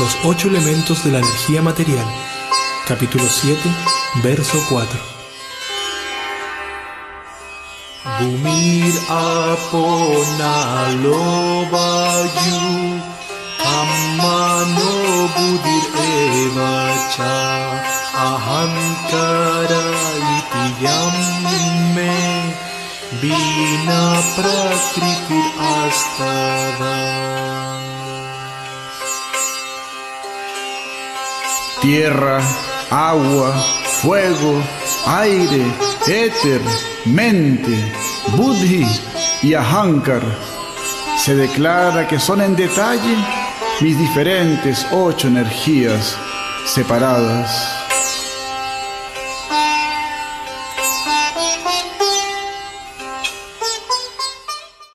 Los ocho elementos de la energía material. Capítulo 7, verso 4. Bumir aponalo bayu Kammano budir evacha Ahankara iti yamme Bina prakritir astava tierra, agua, fuego, aire, éter, mente, buddhi y ahankar. Se declara que son en detalle mis diferentes ocho energías separadas.